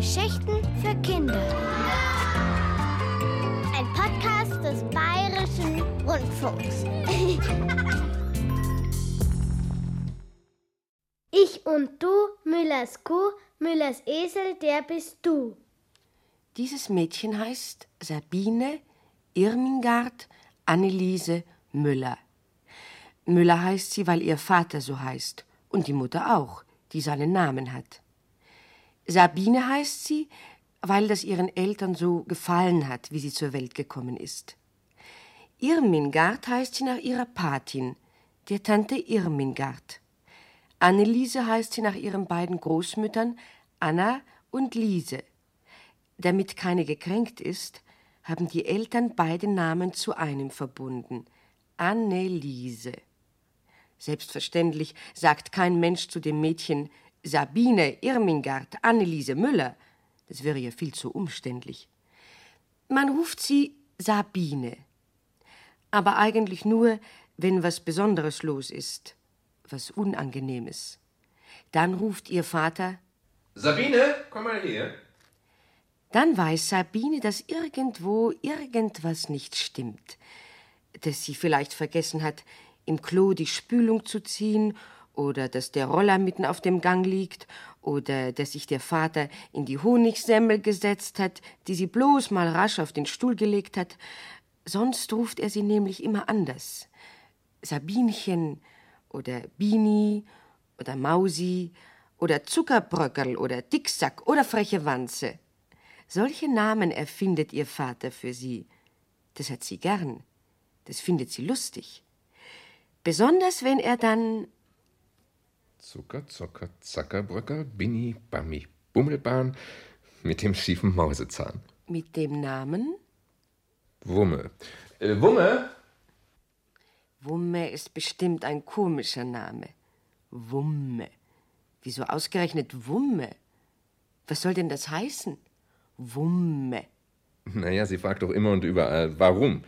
Geschichten für Kinder. Ein Podcast des Bayerischen Rundfunks. ich und du, Müllers Kuh, Müllers Esel, der bist du. Dieses Mädchen heißt Sabine Irmingard Anneliese Müller. Müller heißt sie, weil ihr Vater so heißt und die Mutter auch, die seinen Namen hat. Sabine heißt sie, weil das ihren Eltern so gefallen hat, wie sie zur Welt gekommen ist. Irmingard heißt sie nach ihrer Patin, der Tante Irmingard. Anneliese heißt sie nach ihren beiden Großmüttern Anna und Liese. Damit keine gekränkt ist, haben die Eltern beide Namen zu einem verbunden. Anneliese. Selbstverständlich sagt kein Mensch zu dem Mädchen Sabine Irmingard Anneliese Müller. Das wäre ja viel zu umständlich. Man ruft sie Sabine. Aber eigentlich nur, wenn was Besonderes los ist, was Unangenehmes. Dann ruft ihr Vater Sabine, komm mal her. Dann weiß Sabine, dass irgendwo irgendwas nicht stimmt. Dass sie vielleicht vergessen hat, im Klo die Spülung zu ziehen oder dass der Roller mitten auf dem Gang liegt oder dass sich der Vater in die Honigsemmel gesetzt hat, die sie bloß mal rasch auf den Stuhl gelegt hat. Sonst ruft er sie nämlich immer anders. Sabinchen oder Bini oder Mausi oder Zuckerbröckerl oder Dicksack oder freche Wanze. Solche Namen erfindet ihr Vater für sie. Das hat sie gern. Das findet sie lustig. Besonders wenn er dann Zucker, Zocker, Zackerbröcker, Binni, Bammi, Bummelbahn mit dem schiefen Mausezahn. mit dem Namen Wumme. Äh, Wumme? Wumme ist bestimmt ein komischer Name. Wumme. Wieso ausgerechnet Wumme? Was soll denn das heißen? Wumme. Naja, sie fragt doch immer und überall, warum?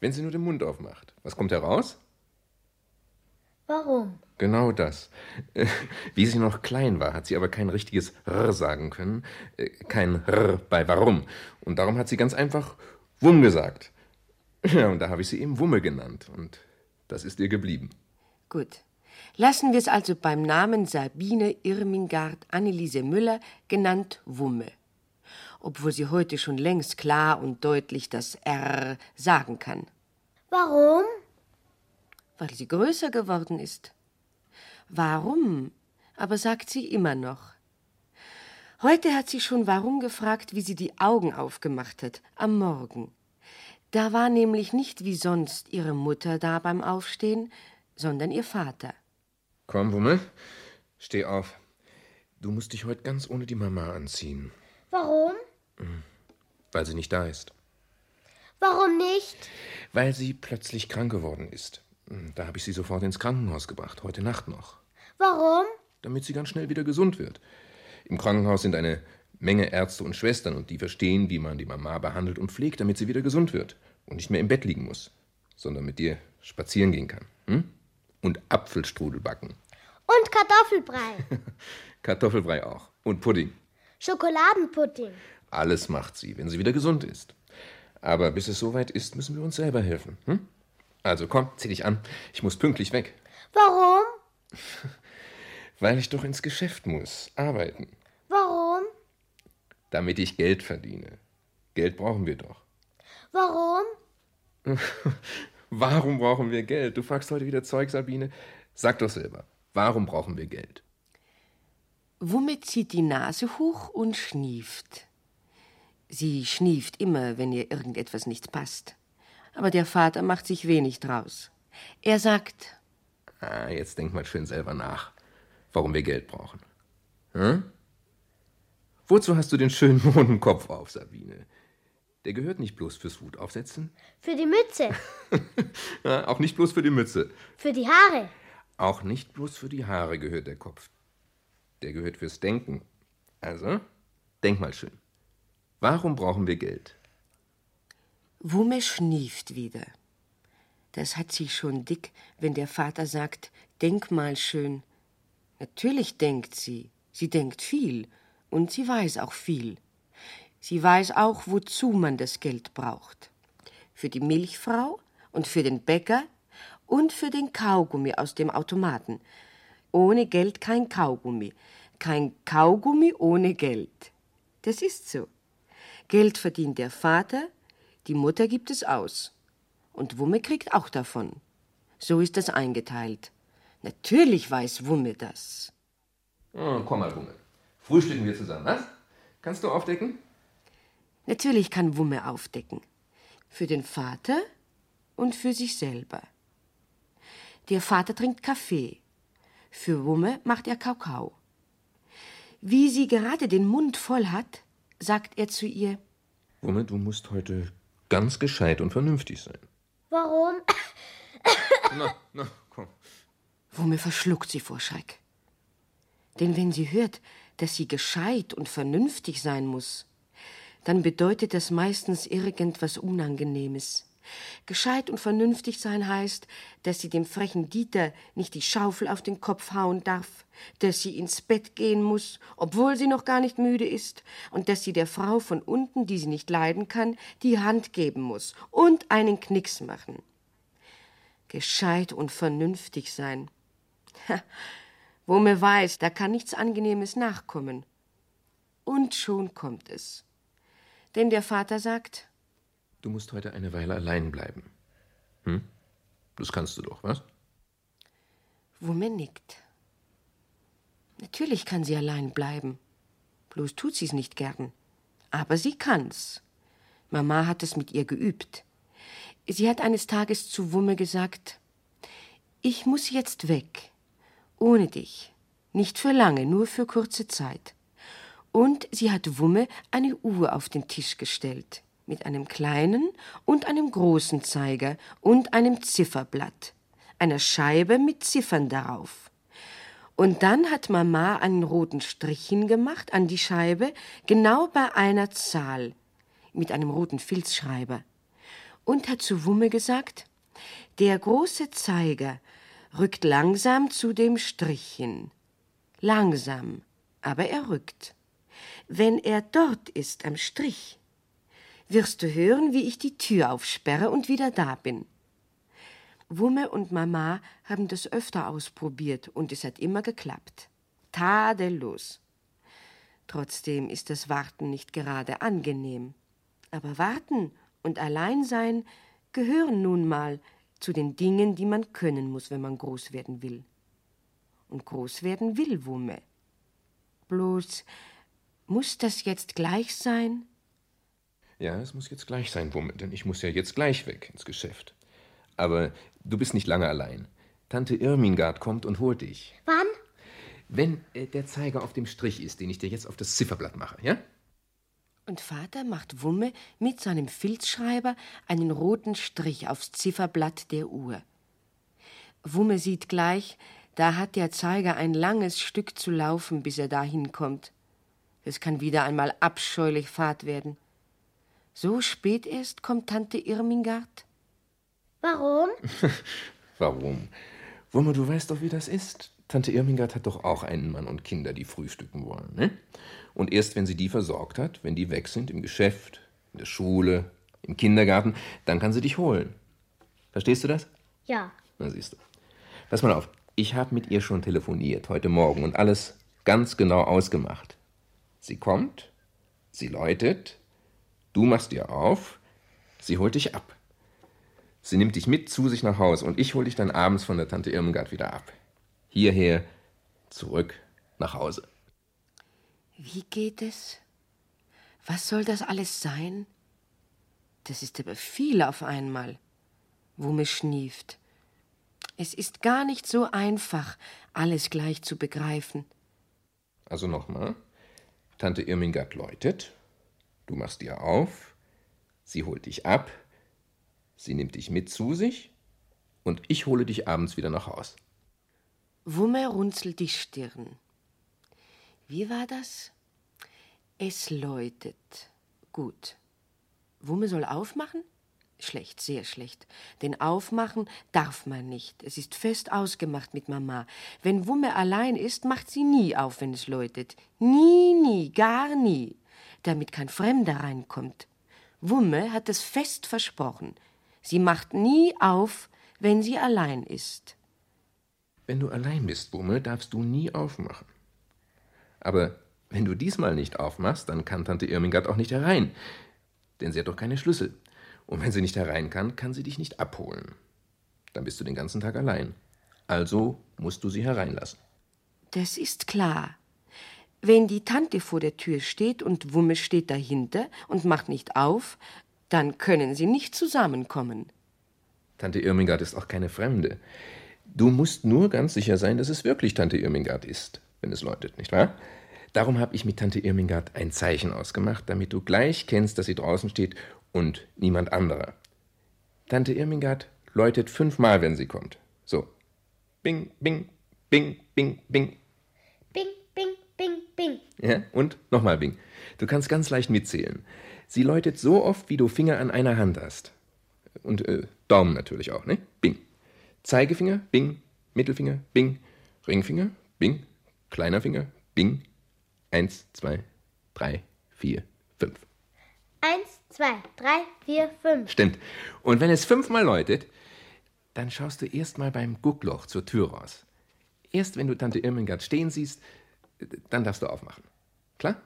Wenn sie nur den Mund aufmacht. Was kommt heraus? Warum? Genau das. Wie sie noch klein war, hat sie aber kein richtiges R sagen können. Äh, Kein R bei Warum. Und darum hat sie ganz einfach Wumm gesagt. Ja, und da habe ich sie eben Wumme genannt. Und das ist ihr geblieben. Gut. Lassen wir es also beim Namen Sabine Irmingard Anneliese Müller, genannt Wumme. Obwohl sie heute schon längst klar und deutlich das R sagen kann, Warum? Weil sie größer geworden ist. Warum? Aber sagt sie immer noch. Heute hat sie schon warum gefragt, wie sie die Augen aufgemacht hat, am Morgen. Da war nämlich nicht wie sonst ihre Mutter da beim Aufstehen, sondern ihr Vater. Komm, Wumme, steh auf. Du musst dich heute ganz ohne die Mama anziehen, Warum? weil sie nicht da ist. Warum nicht? Weil sie plötzlich krank geworden ist. Da habe ich sie sofort ins Krankenhaus gebracht, heute Nacht noch. Warum? damit sie ganz schnell wieder gesund wird. Im Krankenhaus sind eine Menge Ärzte und Schwestern und die verstehen, wie man die Mama behandelt und pflegt, damit sie wieder gesund wird und nicht mehr im Bett liegen muss, sondern mit dir spazieren gehen kann. Hm? Und Apfelstrudel backen. Und Kartoffelbrei. Kartoffelbrei auch. Und Pudding. Schokoladenpudding. Alles macht sie, wenn sie wieder gesund ist. Aber bis es soweit ist, müssen wir uns selber helfen. Hm? Also komm, zieh dich an. Ich muss pünktlich weg. Warum? Weil ich doch ins Geschäft muss. Arbeiten. Warum? Damit ich Geld verdiene. Geld brauchen wir doch. Warum? Warum brauchen wir Geld? Du fragst heute wieder Zeug, Sabine. Sag doch selber. Warum brauchen wir Geld? Wumme zieht die Nase hoch und schnieft. Sie schnieft immer, wenn ihr irgendetwas nicht passt. Aber der Vater macht sich wenig draus. Er sagt, Ah, jetzt denk mal schön selber nach, warum wir Geld brauchen. Hm? Wozu hast du den schönen runden Kopf auf, Sabine? Der gehört nicht bloß fürs Hut aufsetzen, Für die Mütze. ja, auch nicht bloß für die Mütze, Für die Haare. auch nicht bloß für die Haare gehört der Kopf. Der gehört fürs Denken. Also, denk mal schön. Warum brauchen wir Geld? Wumme schnieft wieder. Das hat sie schon dick, wenn der Vater sagt, denk mal schön. Natürlich denkt sie, sie denkt viel, Und sie weiß auch viel. Sie weiß auch, wozu man das Geld braucht. Für die Milchfrau und für den Bäcker und für den Kaugummi aus dem Automaten. Ohne Geld kein Kaugummi. Kein Kaugummi ohne Geld. Das ist so. Geld verdient der Vater, die Mutter gibt es aus. Und Wumme kriegt auch davon. So ist das eingeteilt. Natürlich weiß Wumme das. Oh, komm mal, Wumme. Frühstücken wir zusammen, was? Kannst du aufdecken? Natürlich kann Wumme aufdecken. Für den Vater und für sich selber. Der Vater trinkt Kaffee. Für Wumme macht er Kakao. Wie sie gerade den Mund voll hat, sagt er zu ihr: Wumme, du musst heute ganz gescheit und vernünftig sein. Warum? Na, na, komm. Wumme verschluckt sie vor Schreck. Denn wenn sie hört, dass sie gescheit und vernünftig sein muss, dann bedeutet das meistens irgendwas Unangenehmes. Gescheit und vernünftig sein heißt, dass sie dem frechen Dieter nicht die Schaufel auf den Kopf hauen darf, dass sie ins Bett gehen muss, obwohl sie noch gar nicht müde ist, und dass sie der Frau von unten, die sie nicht leiden kann, die Hand geben muss und einen Knicks machen. Gescheit und vernünftig sein. Ha, wo mir weiß, da kann nichts Angenehmes nachkommen. Und schon kommt es. Denn der Vater sagt, Du musst heute eine Weile allein bleiben. Hm? Das kannst du doch, was? Wumme nickt. Natürlich kann sie allein bleiben. Bloß tut sie's nicht gern. Aber sie kann's. Mama hat es mit ihr geübt. Sie hat eines Tages zu Wumme gesagt, ich muss jetzt weg. Ohne dich. Nicht für lange, nur für kurze Zeit. Und sie hat Wumme eine Uhr auf den Tisch gestellt mit einem kleinen und einem großen Zeiger und einem Zifferblatt, einer Scheibe mit Ziffern darauf. Und dann hat Mama einen roten Strich hingemacht an die Scheibe, genau bei einer Zahl, mit einem roten Filzschreiber, und hat zu Wumme gesagt, der große Zeiger rückt langsam zu dem Strich hin. Langsam, aber er rückt. Wenn er dort ist am Strich, wirst du hören, wie ich die Tür aufsperre und wieder da bin. Wumme und Mama haben das öfter ausprobiert und es hat immer geklappt. Tadellos. Trotzdem ist das Warten nicht gerade angenehm. Aber Warten und Alleinsein gehören nun mal zu den Dingen, die man können muss, wenn man groß werden will. Und groß werden will Wumme. Bloß, muss das jetzt gleich sein? Ja, es muss jetzt gleich sein, Wumme, denn ich muss ja jetzt gleich weg ins Geschäft. Aber du bist nicht lange allein. Tante Irmingard kommt und holt dich. Wann? Wenn äh, der Zeiger auf dem Strich ist, den ich dir jetzt auf das Zifferblatt mache, ja? Und Vater macht Wumme mit seinem Filzschreiber einen roten Strich aufs Zifferblatt der Uhr. Wumme sieht gleich, da hat der Zeiger ein langes Stück zu laufen, bis er dahin kommt. Es kann wieder einmal abscheulich Fahrt werden. So spät erst kommt Tante Irmingard? Warum? Warum? Wumme, du weißt doch, wie das ist. Tante Irmingard hat doch auch einen Mann und Kinder, die frühstücken wollen. Ne? Und erst wenn sie die versorgt hat, wenn die weg sind im Geschäft, in der Schule, im Kindergarten, dann kann sie dich holen. Verstehst du das? Ja. Na siehst du. Pass mal auf, ich habe mit ihr schon telefoniert heute Morgen und alles ganz genau ausgemacht. Sie kommt, sie läutet, Du machst ihr auf, sie holt dich ab. Sie nimmt dich mit zu sich nach Hause und ich hol dich dann abends von der Tante Irmgard wieder ab. Hierher, zurück nach Hause. Wie geht es? Was soll das alles sein? Das ist aber viel auf einmal. Wumme schnieft. Es ist gar nicht so einfach, alles gleich zu begreifen. Also nochmal. Tante Irmingard läutet, Du machst ihr auf, sie holt dich ab, sie nimmt dich mit zu sich und ich hole dich abends wieder nach Haus. Wumme runzelt die Stirn. Wie war das? Es läutet. Gut. Wumme soll aufmachen? Schlecht, sehr schlecht. Denn aufmachen darf man nicht. Es ist fest ausgemacht mit Mama. Wenn Wumme allein ist, macht sie nie auf, wenn es läutet. Nie, nie, gar nie. Damit kein Fremder reinkommt. Wumme hat es fest versprochen. Sie macht nie auf, wenn sie allein ist. Wenn du allein bist, Wumme, darfst du nie aufmachen. Aber wenn du diesmal nicht aufmachst, dann kann Tante Irmingard auch nicht herein. Denn sie hat doch keine Schlüssel. Und wenn sie nicht herein kann, kann sie dich nicht abholen. Dann bist du den ganzen Tag allein. Also musst du sie hereinlassen. Das ist klar. Wenn die Tante vor der Tür steht und Wumme steht dahinter und macht nicht auf, dann können sie nicht zusammenkommen. Tante Irmingard ist auch keine Fremde. Du musst nur ganz sicher sein, dass es wirklich Tante Irmingard ist, wenn es läutet, nicht wahr? Darum habe ich mit Tante Irmingard ein Zeichen ausgemacht, damit du gleich kennst, dass sie draußen steht und niemand anderer. Tante Irmingard läutet fünfmal, wenn sie kommt. So. Bing, bing, bing, bing, bing. Bing. Ja, und nochmal bing. Du kannst ganz leicht mitzählen. Sie läutet so oft, wie du Finger an einer Hand hast. Und äh, Daumen natürlich auch, ne? Bing. Zeigefinger, bing. Mittelfinger, bing. Ringfinger, bing. Kleiner Finger, bing. Eins, zwei, drei, vier, fünf. Eins, zwei, drei, vier, fünf. Stimmt. Und wenn es fünfmal läutet, dann schaust du erstmal beim Guckloch zur Tür raus. Erst wenn du Tante Irmingard stehen siehst, dann darfst du aufmachen. Klar?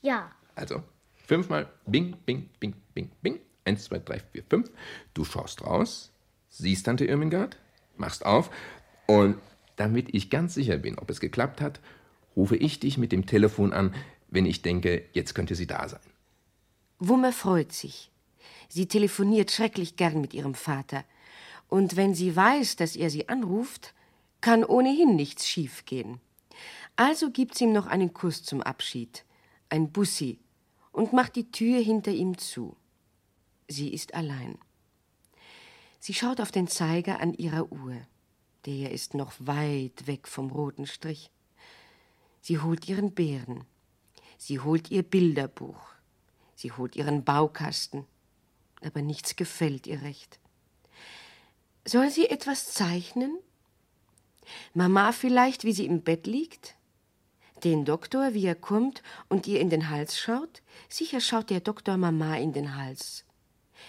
Ja. Also, fünfmal Bing, Bing, Bing, Bing, Bing. Eins, zwei, drei, vier, fünf. Du schaust raus, siehst Tante Irmingard, machst auf und damit ich ganz sicher bin, ob es geklappt hat, rufe ich dich mit dem Telefon an, wenn ich denke, jetzt könnte sie da sein. Wumme freut sich. Sie telefoniert schrecklich gern mit ihrem Vater. Und wenn sie weiß, dass er sie anruft, kann ohnehin nichts schiefgehen. Also gibt sie ihm noch einen Kuss zum Abschied, ein Bussi, und macht die Tür hinter ihm zu. Sie ist allein. Sie schaut auf den Zeiger an ihrer Uhr. Der ist noch weit weg vom roten Strich. Sie holt ihren Bären. Sie holt ihr Bilderbuch. Sie holt ihren Baukasten. Aber nichts gefällt ihr recht. Soll sie etwas zeichnen? Mama vielleicht, wie sie im Bett liegt? Den Doktor, wie er kommt und ihr in den Hals schaut? Sicher schaut der Doktor Mama in den Hals.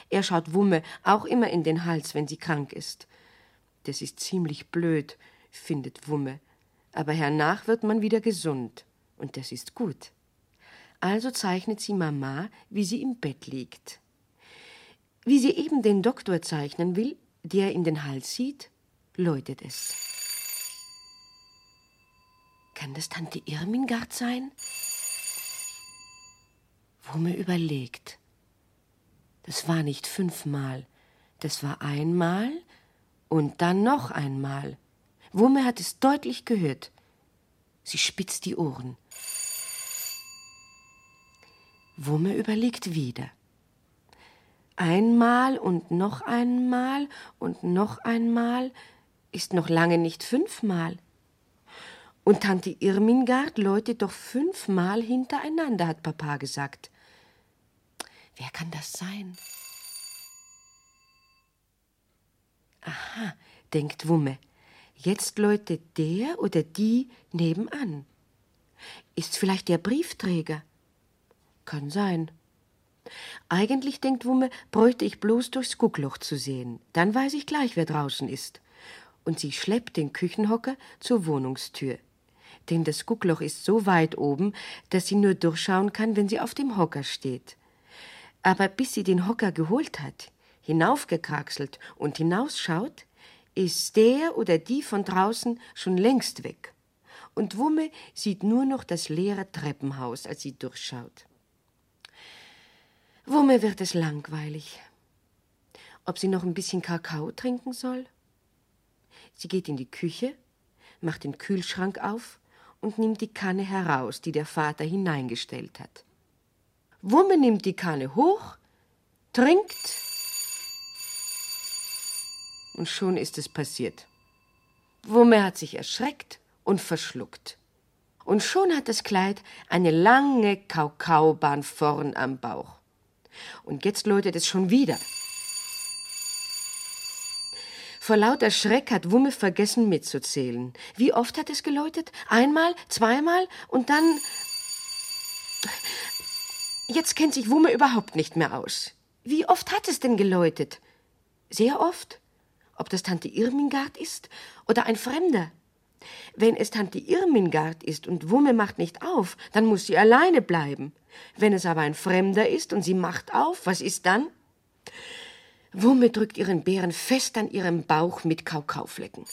Er schaut Wumme auch immer in den Hals, wenn sie krank ist. Das ist ziemlich blöd, findet Wumme. Aber hernach wird man wieder gesund. Und das ist gut. Also zeichnet sie Mama, wie sie im Bett liegt. Wie sie eben den Doktor zeichnen will, der in den Hals sieht, läutet es. Kann das Tante Irmingard sein? Wumme überlegt. Das war nicht fünfmal, das war einmal und dann noch einmal. Wumme hat es deutlich gehört. Sie spitzt die Ohren. Wumme überlegt wieder. Einmal und noch einmal und noch einmal ist noch lange nicht fünfmal. Und Tante Irmingard läutet doch fünfmal hintereinander, hat Papa gesagt. Wer kann das sein? Aha, denkt Wumme. Jetzt läutet der oder die nebenan. Ist vielleicht der Briefträger? Kann sein. Eigentlich, denkt Wumme, bräuchte ich bloß durchs Guckloch zu sehen. Dann weiß ich gleich, wer draußen ist. Und sie schleppt den Küchenhocker zur Wohnungstür. Denn das Guckloch ist so weit oben, dass sie nur durchschauen kann, wenn sie auf dem Hocker steht. Aber bis sie den Hocker geholt hat, hinaufgekraxelt und hinausschaut, ist der oder die von draußen schon längst weg. Und Wumme sieht nur noch das leere Treppenhaus, als sie durchschaut. Wumme wird es langweilig. Ob sie noch ein bisschen Kakao trinken soll? Sie geht in die Küche, macht den Kühlschrank auf und nimmt die Kanne heraus, die der Vater hineingestellt hat. Wumme nimmt die Kanne hoch, trinkt und schon ist es passiert. Wumme hat sich erschreckt und verschluckt. Und schon hat das Kleid eine lange Kakaobahn vorn am Bauch. Und jetzt läutet es schon wieder. Vor lauter Schreck hat Wumme vergessen mitzuzählen. Wie oft hat es geläutet? Einmal, zweimal und dann. Jetzt kennt sich Wumme überhaupt nicht mehr aus. Wie oft hat es denn geläutet? Sehr oft? Ob das Tante Irmingard ist oder ein Fremder? Wenn es Tante Irmingard ist und Wumme macht nicht auf, dann muss sie alleine bleiben. Wenn es aber ein Fremder ist und sie macht auf, was ist dann? Wumme drückt ihren Bären fest an ihrem Bauch mit Kakaoflecken.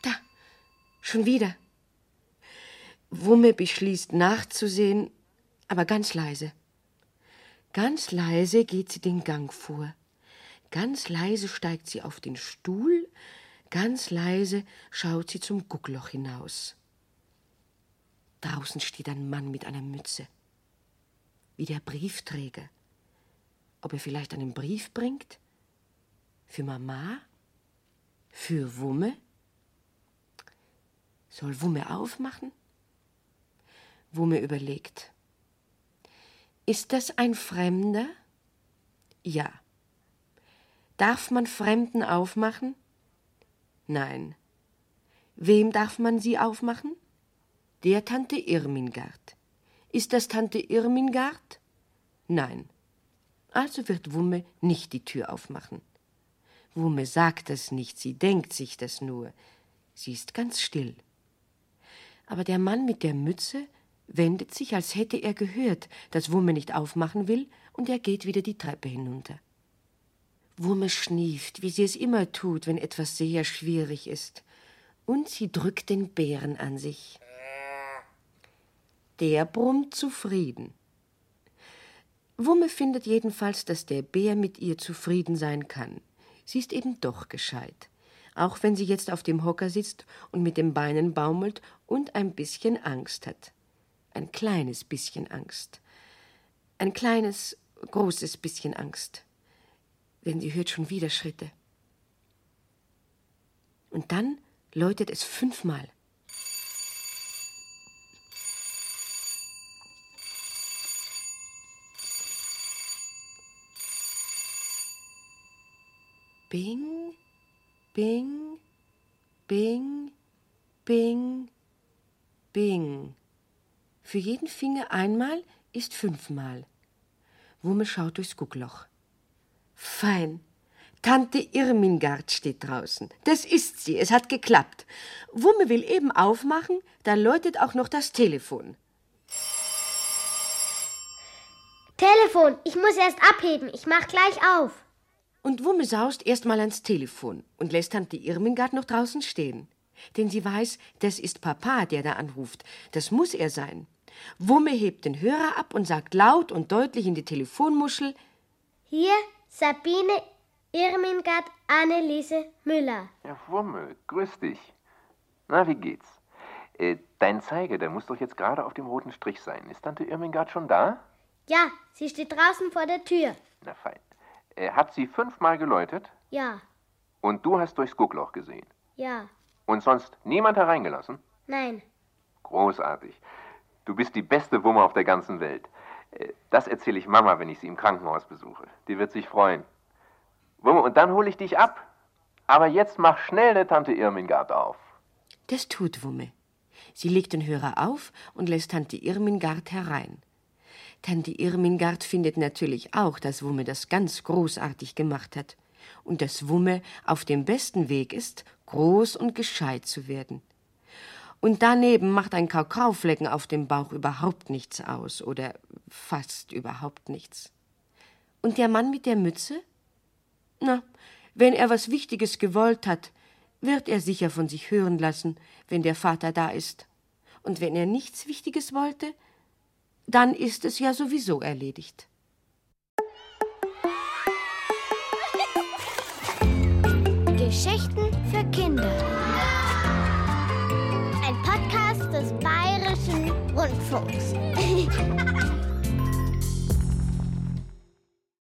Da, schon wieder. Wumme beschließt nachzusehen, aber ganz leise. Ganz leise geht sie den Gang vor. Ganz leise steigt sie auf den Stuhl, ganz leise schaut sie zum Guckloch hinaus. Draußen steht ein Mann mit einer Mütze, wie der Briefträger ob er vielleicht einen Brief bringt? Für Mama? Für Wumme? Soll Wumme aufmachen? Wumme überlegt. Ist das ein Fremder? Ja. Darf man Fremden aufmachen? Nein. Wem darf man sie aufmachen? Der Tante Irmingard. Ist das Tante Irmingard? Nein. Also wird Wumme nicht die Tür aufmachen. Wumme sagt das nicht, sie denkt sich das nur. Sie ist ganz still. Aber der Mann mit der Mütze wendet sich, als hätte er gehört, dass Wumme nicht aufmachen will, und er geht wieder die Treppe hinunter. Wumme schnieft, wie sie es immer tut, wenn etwas sehr schwierig ist, und sie drückt den Bären an sich. Der brummt zufrieden. Wumme findet jedenfalls, dass der Bär mit ihr zufrieden sein kann. Sie ist eben doch gescheit. Auch wenn sie jetzt auf dem Hocker sitzt und mit den Beinen baumelt und ein bisschen Angst hat. Ein kleines bisschen Angst. Ein kleines, großes bisschen Angst. Denn sie hört schon wieder Schritte. Und dann läutet es fünfmal. Bing, Bing, Bing, Bing, Bing. Für jeden Finger einmal ist fünfmal. Wumme schaut durchs Guckloch. Fein. Tante Irmingard steht draußen. Das ist sie. Es hat geklappt. Wumme will eben aufmachen, da läutet auch noch das Telefon. Telefon, ich muss erst abheben. Ich mach gleich auf. Und Wumme saust erst mal ans Telefon und lässt Tante Irmingard noch draußen stehen. Denn sie weiß, das ist Papa, der da anruft. Das muss er sein. Wumme hebt den Hörer ab und sagt laut und deutlich in die Telefonmuschel: Hier Sabine Irmingard Anneliese Müller. Ja, Wumme, grüß dich. Na, wie geht's? Äh, dein Zeiger, der muss doch jetzt gerade auf dem roten Strich sein. Ist Tante Irmingard schon da? Ja, sie steht draußen vor der Tür. Na fein. Äh, hat sie fünfmal geläutet? Ja, Und du hast durchs Guckloch gesehen? ja, Und sonst niemand hereingelassen? nein. Großartig. Du bist die beste Wumme auf der ganzen Welt. Äh, Das erzähle ich Mama, wenn ich sie im Krankenhaus besuche. Die wird sich freuen. Wumme, und dann hole ich dich ab. Aber jetzt mach schnell eine Tante Irmingard auf. Das tut Wumme. Sie legt den Hörer auf und lässt Tante Irmingard herein. Tante Irmingard findet natürlich auch, dass Wumme das ganz großartig gemacht hat und dass Wumme auf dem besten Weg ist, groß und gescheit zu werden. Und daneben macht ein Kakaoflecken auf dem Bauch überhaupt nichts aus oder fast überhaupt nichts. Und der Mann mit der Mütze? Na, wenn er was Wichtiges gewollt hat, wird er sicher von sich hören lassen, wenn der Vater da ist. Und wenn er nichts Wichtiges wollte, dann ist es ja sowieso erledigt. Geschichten für Kinder. Ein Podcast des Bayerischen Rundfunks.